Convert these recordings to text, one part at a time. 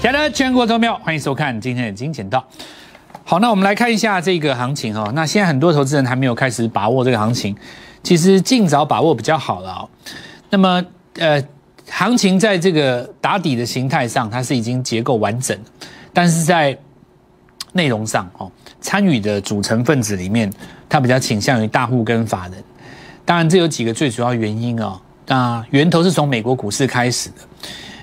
亲爱的全国投票，欢迎收看今天的金钱道。好，那我们来看一下这个行情哈。那现在很多投资人还没有开始把握这个行情，其实尽早把握比较好了哦。那么，呃，行情在这个打底的形态上，它是已经结构完整，但是在内容上哦，参与的组成分子里面，它比较倾向于大户跟法人。当然，这有几个最主要原因哦。那源头是从美国股市开始的。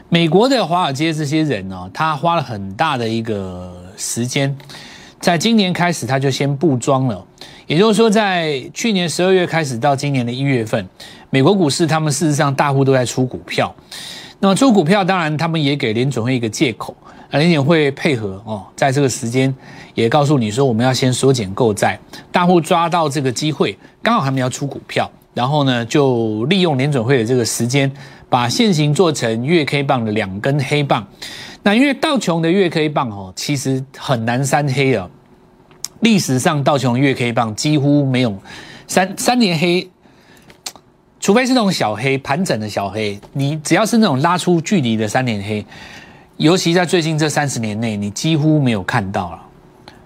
美国的华尔街这些人呢，他花了很大的一个时间，在今年开始他就先布庄了。也就是说，在去年十二月开始到今年的一月份，美国股市他们事实上大户都在出股票。那么出股票，当然他们也给联准会一个借口，联准会配合哦，在这个时间也告诉你说，我们要先缩减购债，大户抓到这个机会，刚好他们要出股票，然后呢，就利用联准会的这个时间。把线形做成月 K 棒的两根黑棒，那因为道琼的月 K 棒哦，其实很难三黑啊。历史上道琼月 K 棒几乎没有三三连黑，除非是那种小黑盘整的小黑。你只要是那种拉出距离的三连黑，尤其在最近这三十年内，你几乎没有看到了，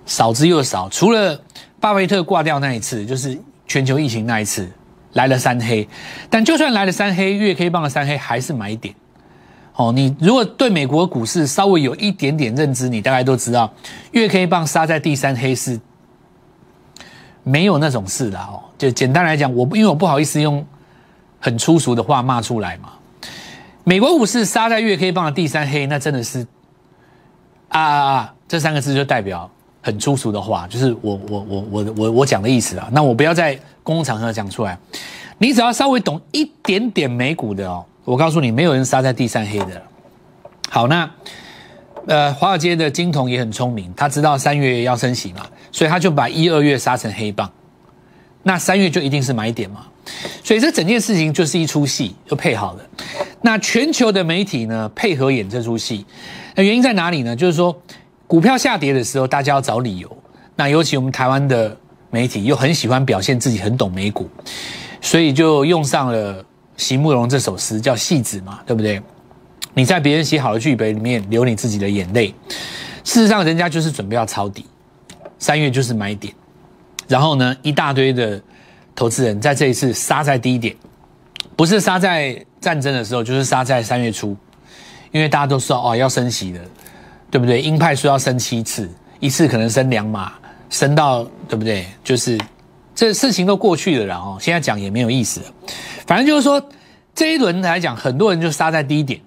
少之又少。除了巴菲特挂掉那一次，就是全球疫情那一次。来了三黑，但就算来了三黑，月 K 棒的三黑还是买点。哦，你如果对美国股市稍微有一点点认知，你大概都知道，月 K 棒杀在第三黑是没有那种事的哦。就简单来讲，我因为我不好意思用很粗俗的话骂出来嘛。美国股市杀在月 K 棒的第三黑，那真的是啊啊啊！这三个字就代表很粗俗的话，就是我我我我我我讲的意思啊。那我不要在。公共场合讲出来，你只要稍微懂一点点美股的哦，我告诉你，没有人杀在第三黑的。好，那呃，华尔街的金童也很聪明，他知道三月要升息嘛，所以他就把一二月杀成黑棒，那三月就一定是买点嘛。所以这整件事情就是一出戏，就配好了。那全球的媒体呢，配合演这出戏，那原因在哪里呢？就是说，股票下跌的时候，大家要找理由。那尤其我们台湾的。媒体又很喜欢表现自己很懂美股，所以就用上了席慕容这首诗，叫戏子嘛，对不对？你在别人写好的剧本里面流你自己的眼泪，事实上人家就是准备要抄底，三月就是买点，然后呢，一大堆的投资人在这一次杀在低点，不是杀在战争的时候，就是杀在三月初，因为大家都说哦要升息的，对不对？鹰派说要升七次，一次可能升两码。升到对不对？就是这事情都过去了，然后现在讲也没有意思了。反正就是说，这一轮来讲，很多人就杀在低点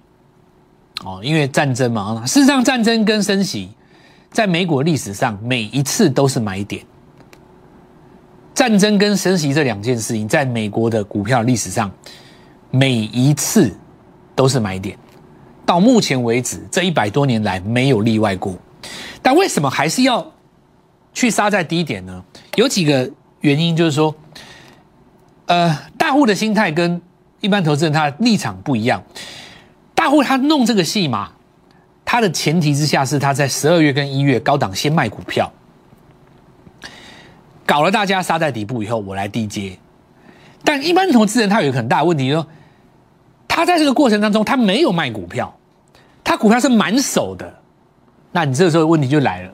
哦，因为战争嘛。事实上，战争跟升息，在美国历史上每一次都是买点。战争跟升息这两件事情，在美国的股票历史上，每一次都是买点。到目前为止，这一百多年来没有例外过。但为什么还是要？去杀在低点呢？有几个原因，就是说，呃，大户的心态跟一般投资人他的立场不一样。大户他弄这个戏嘛，他的前提之下是他在十二月跟一月高档先卖股票，搞了大家杀在底部以后，我来低接。但一般投资人他有一个很大的问题，说他在这个过程当中他没有卖股票，他股票是满手的，那你这个时候问题就来了。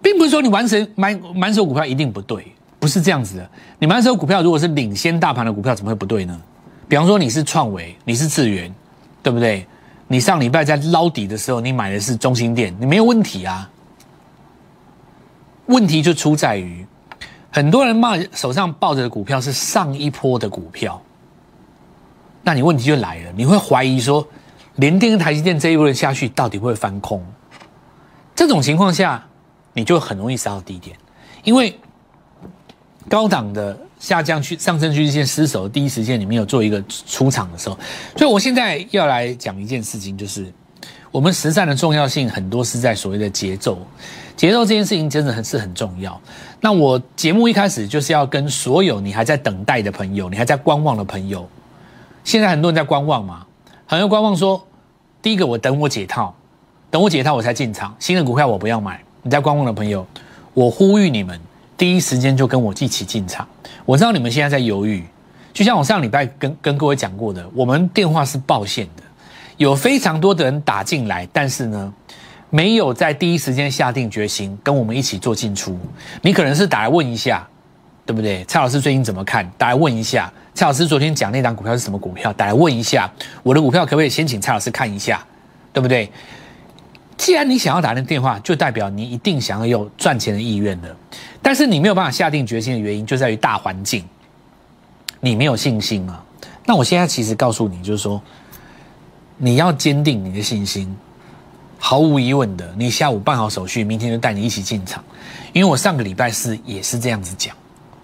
并不是说你完成满满手股票一定不对，不是这样子的。你满手股票如果是领先大盘的股票，怎么会不对呢？比方说你是创维，你是智源，对不对？你上礼拜在捞底的时候，你买的是中心店，你没有问题啊。问题就出在于，很多人骂手上抱着的股票是上一波的股票，那你问题就来了，你会怀疑说，联电跟台积电这一波下去到底会翻空？这种情况下。你就很容易杀到低点，因为高档的下降区、上升趋势线失守，第一时间你没有做一个出场的时候，所以我现在要来讲一件事情，就是我们实战的重要性很多是在所谓的节奏，节奏这件事情真的很是很重要。那我节目一开始就是要跟所有你还在等待的朋友，你还在观望的朋友，现在很多人在观望嘛，很多观望说，第一个我等我解套，等我解套我才进场，新的股票我不要买。你在观望的朋友，我呼吁你们第一时间就跟我一起进场。我知道你们现在在犹豫，就像我上礼拜跟跟各位讲过的，我们电话是报线的，有非常多的人打进来，但是呢，没有在第一时间下定决心跟我们一起做进出，你可能是打来问一下，对不对？蔡老师最近怎么看？大家问一下，蔡老师昨天讲那档股票是什么股票？打来问一下，我的股票可不可以先请蔡老师看一下，对不对？既然你想要打那电话，就代表你一定想要有赚钱的意愿的，但是你没有办法下定决心的原因，就在于大环境，你没有信心啊。那我现在其实告诉你，就是说，你要坚定你的信心。毫无疑问的，你下午办好手续，明天就带你一起进场。因为我上个礼拜四也是这样子讲，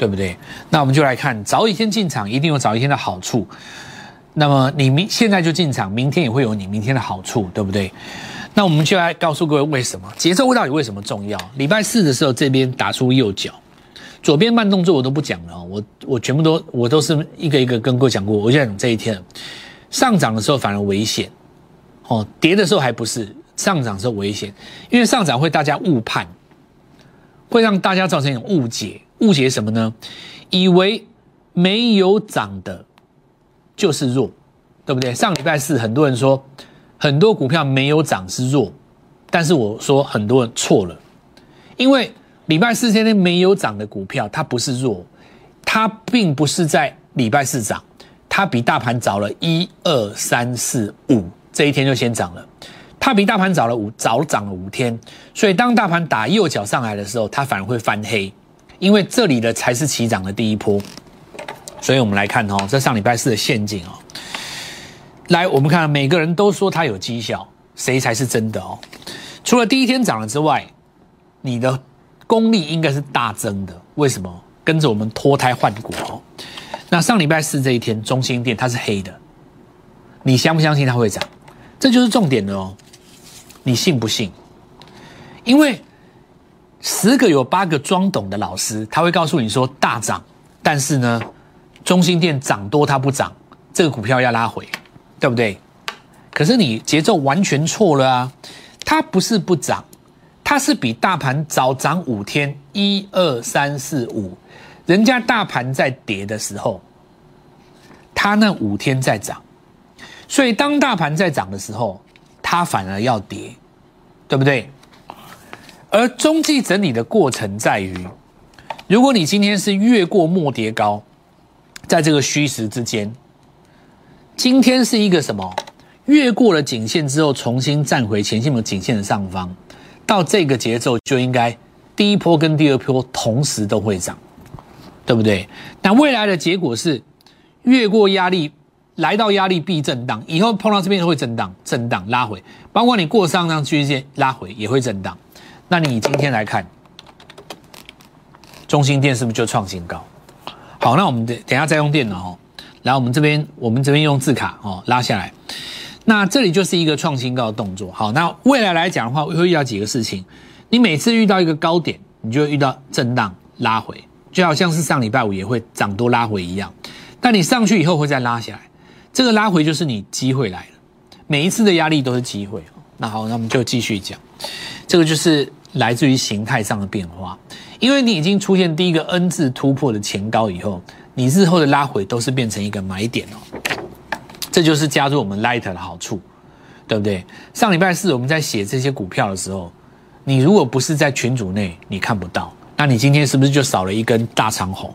对不对？那我们就来看，早一天进场一定有早一天的好处。那么你明现在就进场，明天也会有你明天的好处，对不对？那我们就来告诉各位为什么节奏到底为什么重要？礼拜四的时候这边打出右脚，左边慢动作我都不讲了，我我全部都我都是一个一个跟各位讲过。我就讲这一天上涨的时候反而危险，哦，跌的时候还不是。上涨时候危险，因为上涨会大家误判，会让大家造成一种误解。误解什么呢？以为没有涨的就是弱，对不对？上礼拜四很多人说很多股票没有涨是弱，但是我说很多人错了，因为礼拜四天天没有涨的股票它不是弱，它并不是在礼拜四涨，它比大盘早了一二三四五这一天就先涨了。它比大盘早了五早涨了五天，所以当大盘打右脚上来的时候，它反而会翻黑，因为这里的才是起涨的第一波。所以我们来看哦，这上礼拜四的陷阱哦，来我们看每个人都说它有绩效，谁才是真的哦？除了第一天涨了之外，你的功力应该是大增的。为什么？跟着我们脱胎换骨哦。那上礼拜四这一天，中心店它是黑的，你相不相信它会涨？这就是重点的哦。你信不信？因为十个有八个装懂的老师，他会告诉你说大涨，但是呢，中心店涨多它不涨，这个股票要拉回，对不对？可是你节奏完全错了啊！它不是不涨，它是比大盘早涨五天，一二三四五，人家大盘在跌的时候，它那五天在涨，所以当大盘在涨的时候。它反而要跌，对不对？而中继整理的过程在于，如果你今天是越过末跌高，在这个虚实之间，今天是一个什么？越过了颈线之后，重新站回前线的颈线的上方，到这个节奏就应该第一波跟第二波同时都会涨，对不对？那未来的结果是越过压力。来到压力必震荡，以后碰到这边会震荡，震荡拉回，包括你过上上区间拉回也会震荡。那你今天来看，中心店是不是就创新高？好，那我们等等下再用电脑哦。来，我们这边我们这边用字卡哦拉下来。那这里就是一个创新高的动作。好，那未来来讲的话，会遇到几个事情。你每次遇到一个高点，你就会遇到震荡拉回，就好像是上礼拜五也会涨多拉回一样。但你上去以后会再拉下来。这个拉回就是你机会来了，每一次的压力都是机会。那好，那我们就继续讲，这个就是来自于形态上的变化，因为你已经出现第一个 N 字突破的前高以后，你日后的拉回都是变成一个买点哦。这就是加入我们 Light 的好处，对不对？上礼拜四我们在写这些股票的时候，你如果不是在群组内，你看不到，那你今天是不是就少了一根大长红？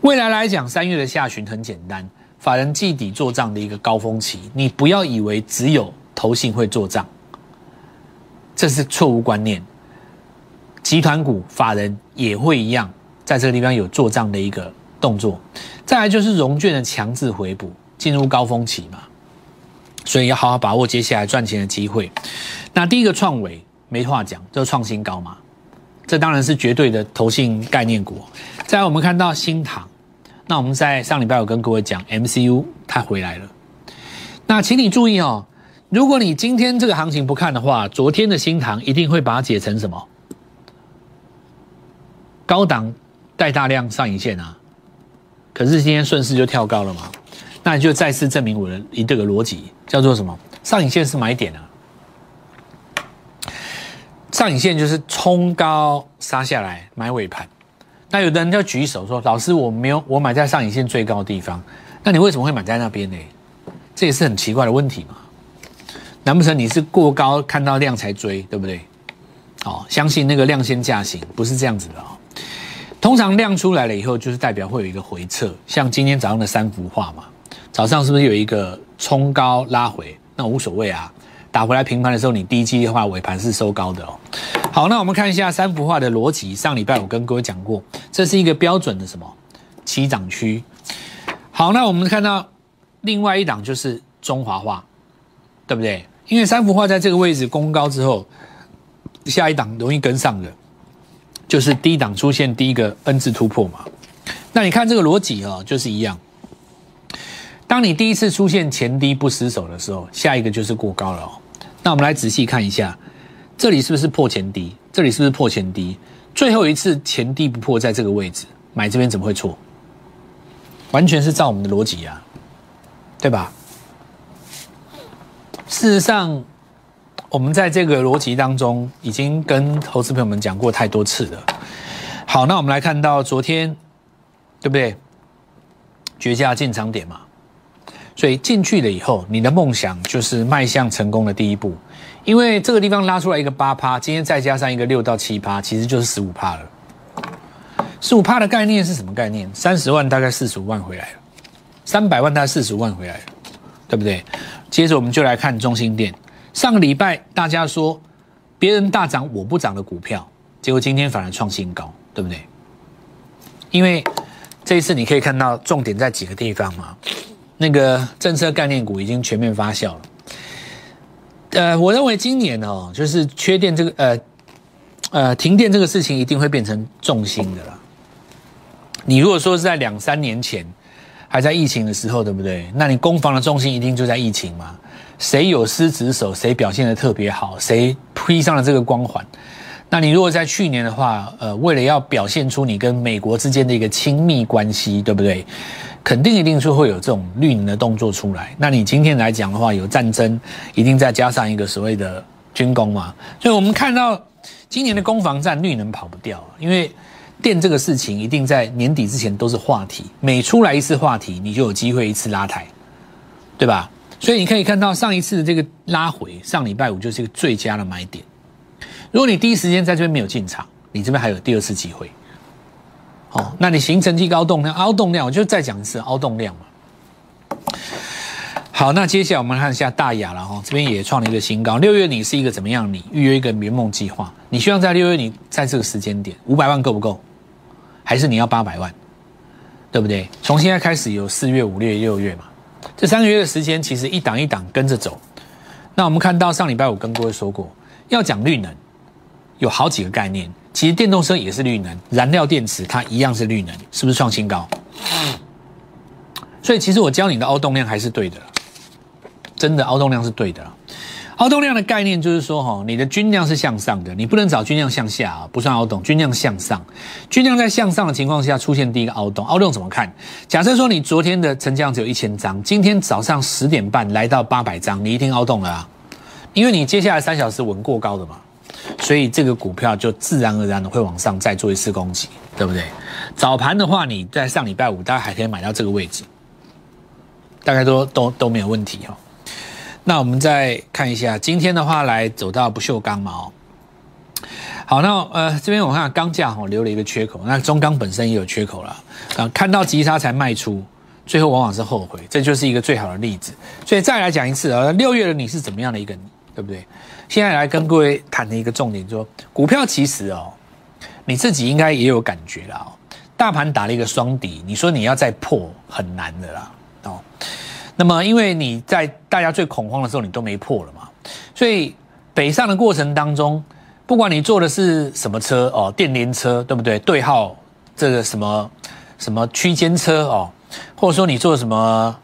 未来来讲，三月的下旬很简单。法人季底做账的一个高峰期，你不要以为只有投信会做账，这是错误观念。集团股法人也会一样，在这个地方有做账的一个动作。再来就是融券的强制回补，进入高峰期嘛，所以要好好把握接下来赚钱的机会。那第一个创维没话讲，就是创新高嘛，这当然是绝对的投信概念股。再来我们看到新塘。那我们在上礼拜有跟各位讲，MCU 它回来了。那请你注意哦，如果你今天这个行情不看的话，昨天的新塘一定会把它解成什么？高档带大量上影线啊。可是今天顺势就跳高了嘛，那你就再次证明我的一这个逻辑，叫做什么？上影线是买点啊。上影线就是冲高杀下来买尾盘。那有的人就举手说：“老师，我没有，我买在上影线最高的地方。那你为什么会买在那边呢？这也是很奇怪的问题嘛。难不成你是过高看到量才追，对不对？哦，相信那个量先价行不是这样子的哦。通常量出来了以后，就是代表会有一个回撤，像今天早上的三幅画嘛，早上是不是有一个冲高拉回？那无所谓啊，打回来平盘的时候，你低基的话尾盘是收高的哦。好，那我们看一下三幅画的逻辑。上礼拜我跟各位讲过，这是一个标准的什么起涨区。好，那我们看到另外一档就是中华画，对不对？因为三幅画在这个位置攻高之后，下一档容易跟上的，就是低档出现第一个 N 字突破嘛。那你看这个逻辑哦，就是一样。当你第一次出现前低不失手的时候，下一个就是过高了。那我们来仔细看一下，这里是不是破前低？这里是不是破前低？最后一次前低不破，在这个位置买这边怎么会错？完全是照我们的逻辑啊，对吧？事实上，我们在这个逻辑当中已经跟投资朋友们讲过太多次了。好，那我们来看到昨天，对不对？绝佳进场点嘛，所以进去了以后，你的梦想就是迈向成功的第一步。因为这个地方拉出来一个八趴，今天再加上一个六到七趴，其实就是十五趴了。十五趴的概念是什么概念？三十万大概四十五万回来了，三百万大概四十五万回来了，对不对？接着我们就来看中心店。上个礼拜大家说别人大涨我不涨的股票，结果今天反而创新高，对不对？因为这一次你可以看到重点在几个地方嘛。那个政策概念股已经全面发酵了。呃，我认为今年哦，就是缺电这个呃呃停电这个事情一定会变成重心的了。你如果说是在两三年前。还在疫情的时候，对不对？那你攻防的重心一定就在疫情嘛？谁有失职守，谁表现的特别好，谁披上了这个光环？那你如果在去年的话，呃，为了要表现出你跟美国之间的一个亲密关系，对不对？肯定一定是会有这种绿能的动作出来。那你今天来讲的话，有战争，一定再加上一个所谓的军工嘛？所以我们看到今年的攻防战，绿能跑不掉，因为。电这个事情一定在年底之前都是话题，每出来一次话题，你就有机会一次拉抬，对吧？所以你可以看到上一次的这个拉回，上礼拜五就是一个最佳的买点。如果你第一时间在这边没有进场，你这边还有第二次机会。好，那你形成一个凹动量，凹动量，我就再讲一次，凹动量嘛。好，那接下来我们看一下大雅了哈，这边也创了一个新高。六月你是一个怎么样？你预约一个圆梦计划，你希望在六月你在这个时间点五百万够不够？还是你要八百万？对不对？从现在开始有四月、五月、六月嘛，这三个月的时间其实一档一档跟着走。那我们看到上礼拜我跟各位说过，要讲绿能，有好几个概念。其实电动车也是绿能，燃料电池它一样是绿能，是不是创新高？所以其实我教你的凹动量还是对的。真的凹动量是对的，凹动量的概念就是说，哈，你的均量是向上的，你不能找均量向下啊，不算凹动，均量向上，均量在向上的情况下出现第一个凹动，凹动怎么看？假设说你昨天的成交量只有一千张，今天早上十点半来到八百张，你一定凹动了啊，因为你接下来三小时稳过高的嘛，所以这个股票就自然而然的会往上再做一次攻击，对不对？早盘的话，你在上礼拜五大概还可以买到这个位置，大概都都都没有问题哈。那我们再看一下，今天的话来走到不锈钢嘛哦，好，那呃这边我看钢价哈留了一个缺口，那中钢本身也有缺口了啊，看到急杀才卖出，最后往往是后悔，这就是一个最好的例子。所以再来讲一次啊，六月的你是怎么样的一个，对不对？现在来跟各位谈的一个重点，说股票其实哦，你自己应该也有感觉了哦，大盘打了一个双底，你说你要再破很难的啦。那么，因为你在大家最恐慌的时候，你都没破了嘛，所以北上的过程当中，不管你坐的是什么车哦，电联车对不对？对号这个什么什么区间车哦，或者说你坐什么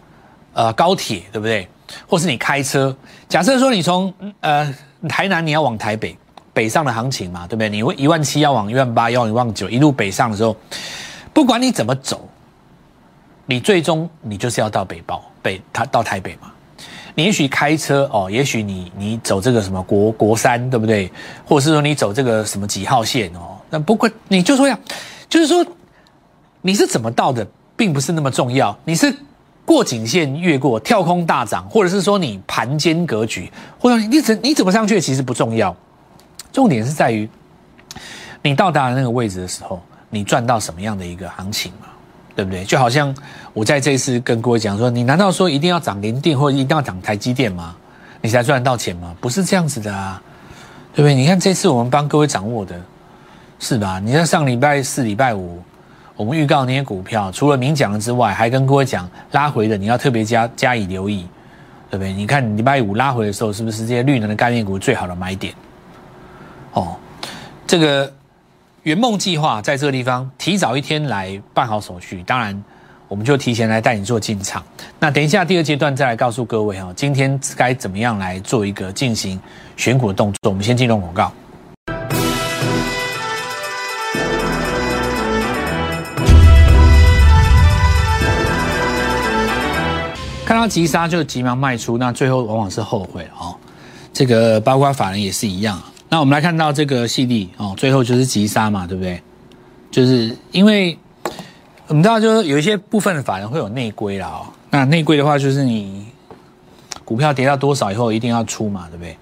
呃高铁对不对？或是你开车，假设说你从呃台南你要往台北北上的行情嘛，对不对？你一万七要往一万八，要往一万九，一路北上的时候，不管你怎么走。你最终你就是要到北报北，他到台北嘛？你也许开车哦，也许你你走这个什么国国三，对不对？或者是说你走这个什么几号线哦？那不过你就说呀，就是说你是怎么到的，并不是那么重要。你是过颈线越过跳空大涨，或者是说你盘间格局，或者你怎你怎么上去，其实不重要。重点是在于你到达那个位置的时候，你赚到什么样的一个行情嘛？对不对？就好像我在这一次跟各位讲说，你难道说一定要涨联电或者一定要涨台积电吗？你才赚得到钱吗？不是这样子的啊，对不对？你看这次我们帮各位掌握的，是吧？你在上礼拜四、礼拜五，我们预告那些股票，除了明讲的之外，还跟各位讲拉回的，你要特别加加以留意，对不对？你看礼拜五拉回的时候，是不是这些绿能的概念股最好的买点？哦，这个。圆梦计划在这个地方提早一天来办好手续，当然我们就提前来带你做进场。那等一下第二阶段再来告诉各位哦，今天该怎么样来做一个进行选股的动作。我们先进入广告。看到急杀就急忙卖出，那最后往往是后悔哦。这个包括法人也是一样。那我们来看到这个细粒哦，最后就是急杀嘛，对不对？就是因为我们知道，就是有一些部分的法人会有内规啦哦。那内规的话，就是你股票跌到多少以后一定要出嘛，对不对？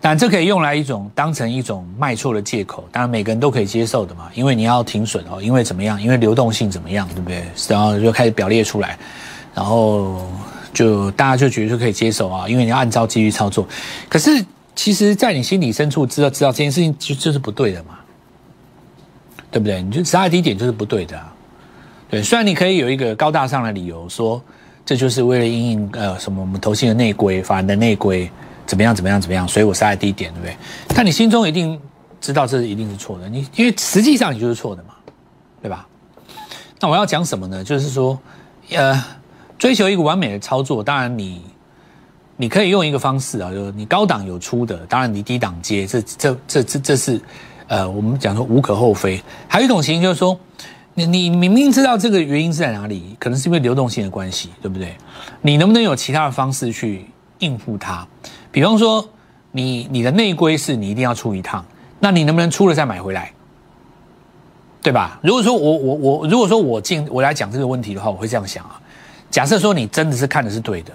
但这可以用来一种当成一种卖错的借口，当然每个人都可以接受的嘛，因为你要停损哦，因为怎么样？因为流动性怎么样，对不对？然后就开始表列出来，然后就大家就觉得就可以接受啊，因为你要按照纪律操作，可是。其实，在你心里深处知道知道这件事情就就是不对的嘛，对不对？你就十二低点就是不对的，对。虽然你可以有一个高大上的理由说，这就是为了应应呃什么我们投信的内规、法人的内规怎么样怎么样怎么样，所以我十二低点，对不对？但你心中一定知道这一定是错的，你因为实际上你就是错的嘛，对吧？那我要讲什么呢？就是说，呃，追求一个完美的操作，当然你。你可以用一个方式啊，就是你高档有出的，当然你低档接，这这这这这是，呃，我们讲说无可厚非。还有一种情形就是说，你你明明知道这个原因是在哪里，可能是因为流动性的关系，对不对？你能不能有其他的方式去应付它？比方说，你你的内规是你一定要出一趟，那你能不能出了再买回来？对吧？如果说我我我如果说我进我来讲这个问题的话，我会这样想啊。假设说你真的是看的是对的。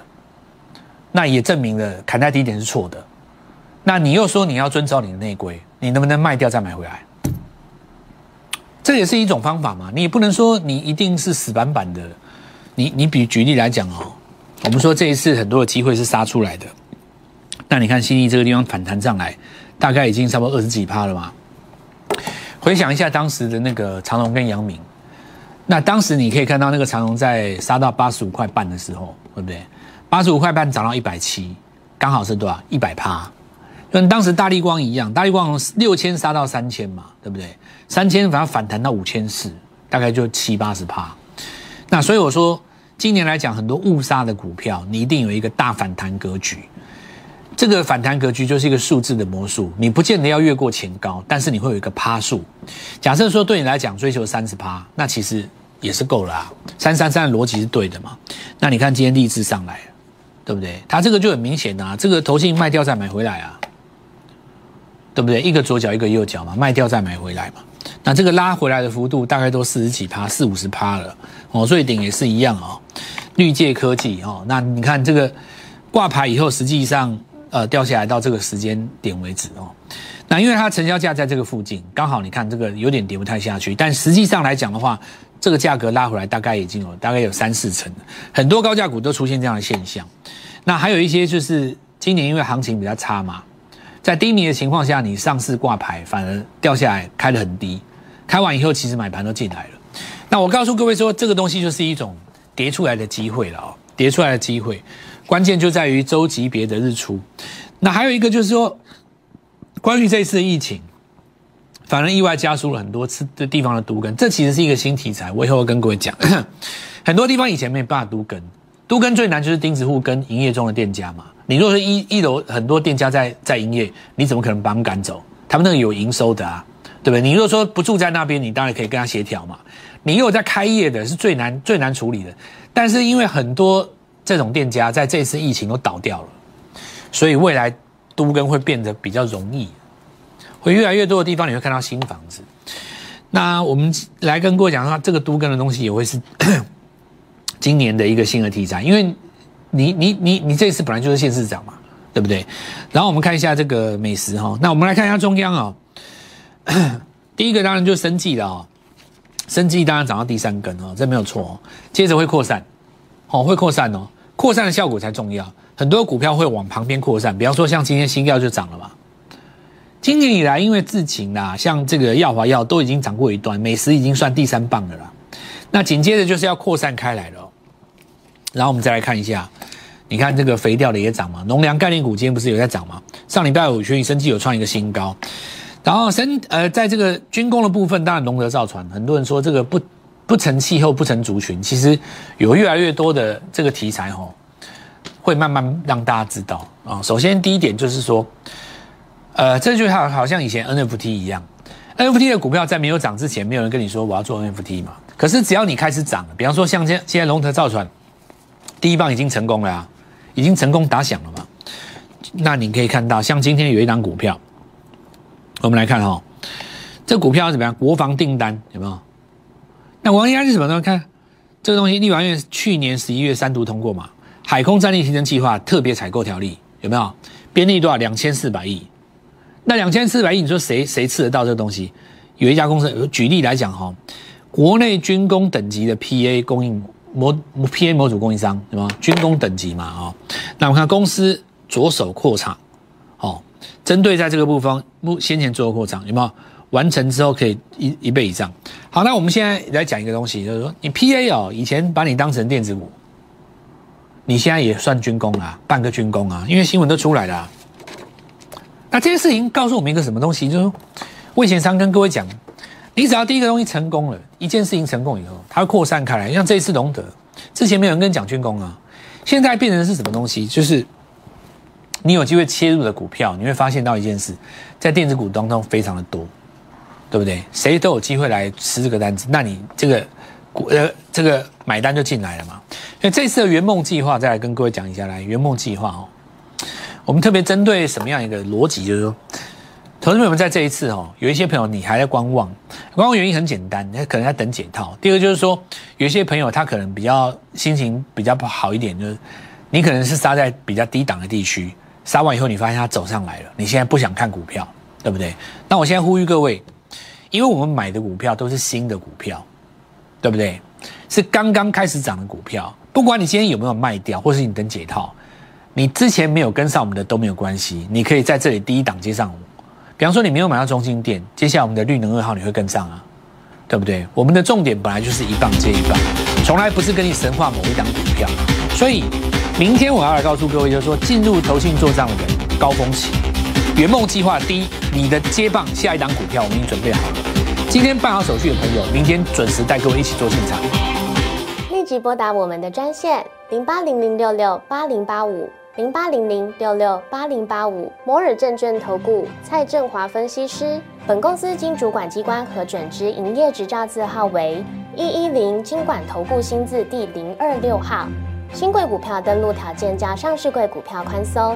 那也证明了砍在低点是错的，那你又说你要遵照你的内规，你能不能卖掉再买回来？这也是一种方法嘛。你也不能说你一定是死板板的。你你比举例来讲哦，我们说这一次很多的机会是杀出来的，那你看新义这个地方反弹上来，大概已经差不多二十几趴了嘛。回想一下当时的那个长隆跟阳明，那当时你可以看到那个长隆在杀到八十五块半的时候，对不对？八十五块半涨到一百七，刚好是多少？一百趴，跟当时大力光一样，大力光六千杀到三千嘛，对不对？三千反而反弹到五千四，大概就七八十趴。那所以我说，今年来讲，很多误杀的股票，你一定有一个大反弹格局。这个反弹格局就是一个数字的魔术，你不见得要越过前高，但是你会有一个趴数。假设说对你来讲追求三十趴，那其实也是够了啊。三三三的逻辑是对的嘛？那你看今天励志上来。对不对？它这个就很明显啊，这个头信卖掉再买回来啊，对不对？一个左脚一个右脚嘛，卖掉再买回来嘛。那这个拉回来的幅度大概都四十几趴，四五十趴了哦。所以顶也是一样哦。绿界科技哦，那你看这个挂牌以后，实际上呃掉下来到这个时间点为止哦。那因为它成交价在这个附近，刚好你看这个有点跌不太下去，但实际上来讲的话，这个价格拉回来大概已经有大概有三四成，很多高价股都出现这样的现象。那还有一些就是今年因为行情比较差嘛，在低迷的情况下，你上市挂牌反而掉下来开得很低，开完以后其实买盘都进来了。那我告诉各位说，这个东西就是一种跌出来的机会了哦，跌出来的机会，关键就在于周级别的日出。那还有一个就是说，关于这次的疫情，反而意外加速了很多次的地方的独根，这其实是一个新题材，我以后会跟各位讲，很多地方以前没办法独根。都跟最难就是钉子户跟营业中的店家嘛。你如果是一一楼很多店家在在营业，你怎么可能把他们赶走？他们那个有营收的啊，对不对？你如果说不住在那边，你当然可以跟他协调嘛。你如果在开业的，是最难最难处理的。但是因为很多这种店家在这次疫情都倒掉了，所以未来都跟会变得比较容易，会越来越多的地方你会看到新房子。那我们来跟各位讲说，这个都跟的东西也会是。今年的一个新的题材，因为你你你你这次本来就是县市长嘛，对不对？然后我们看一下这个美食哈，那我们来看一下中央哦。第一个当然就是生计了哦，生计当然涨到第三根哦，这没有错哦。接着会扩散，哦，会扩散哦，扩散的效果才重要。很多股票会往旁边扩散，比方说像今天新药就涨了嘛。今年以来，因为自情啦，像这个药华药都已经涨过一段，美食已经算第三棒的啦。那紧接着就是要扩散开来了。然后我们再来看一下，你看这个肥料的也涨嘛，农粮概念股今天不是有在涨吗？上礼拜五轩宇生技有创一个新高。然后生呃，在这个军工的部分，当然龙德造船，很多人说这个不不成气候不成族群，其实有越来越多的这个题材吼，会慢慢让大家知道啊。首先第一点就是说。呃，这就好好像以前 NFT 一样，NFT 的股票在没有涨之前，没有人跟你说我要做 NFT 嘛。可是只要你开始涨了，比方说像现现在龙头造船第一棒已经成功了啊，已经成功打响了嘛。那你可以看到，像今天有一档股票，我们来看哈，这股票怎么样？国防订单有没有？那王压是什么呢？看这个东西，立法院去年十一月三读通过嘛，海空战力提升计划特别采购条例有没有？编列多少？两千四百亿。那两千四百亿，你说谁谁吃得到这个东西？有一家公司，举例来讲哈，国内军工等级的 PA 供应模 PA 模组供应商，对吗？军工等级嘛，哦，那我们看公司着手扩厂，哦，针对在这个部分，目先前做过扩厂，有没有完成之后可以一一倍以上？好，那我们现在来讲一个东西，就是说你 PA 哦，以前把你当成电子股，你现在也算军工啊，半个军工啊，因为新闻都出来了。那这件事情告诉我们一个什么东西？就是说，我以前常跟各位讲，你只要第一个东西成功了，一件事情成功以后，它会扩散开来。像这一次龙德，之前没有人跟你讲军工啊，现在变成是什么东西？就是你有机会切入的股票，你会发现到一件事，在电子股当中非常的多，对不对？谁都有机会来吃这个单子，那你这个股呃这个买单就进来了嘛。所以这次的圆梦计划，再来跟各位讲一下，来圆梦计划哦。我们特别针对什么样一个逻辑，就是说，投资朋友们在这一次哦，有一些朋友你还在观望，观望原因很简单，他可能在等解套。第二个就是说，有一些朋友他可能比较心情比较不好一点，就是你可能是杀在比较低档的地区，杀完以后你发现它走上来了，你现在不想看股票，对不对？那我现在呼吁各位，因为我们买的股票都是新的股票，对不对？是刚刚开始涨的股票，不管你今天有没有卖掉，或是你等解套。你之前没有跟上我们的都没有关系，你可以在这里第一档接上。比方说你没有买到中心店，接下来我们的绿能二号你会跟上啊，对不对？我们的重点本来就是一棒接一棒，从来不是跟你神话某一档股票。所以明天我要来告诉各位，就是说进入投信做账的人高峰期，圆梦计划第一，你的接棒下一档股票我们已经准备好了。今天办好手续的朋友，明天准时带各位一起做进场。立即拨打我们的专线零八零零六六八零八五。零八零零六六八零八五摩尔证券投顾蔡振华分析师，本公司经主管机关核准之营业执照字号为一一零金管投顾新字第零二六号。新贵股票登录条件较上市贵股票宽松，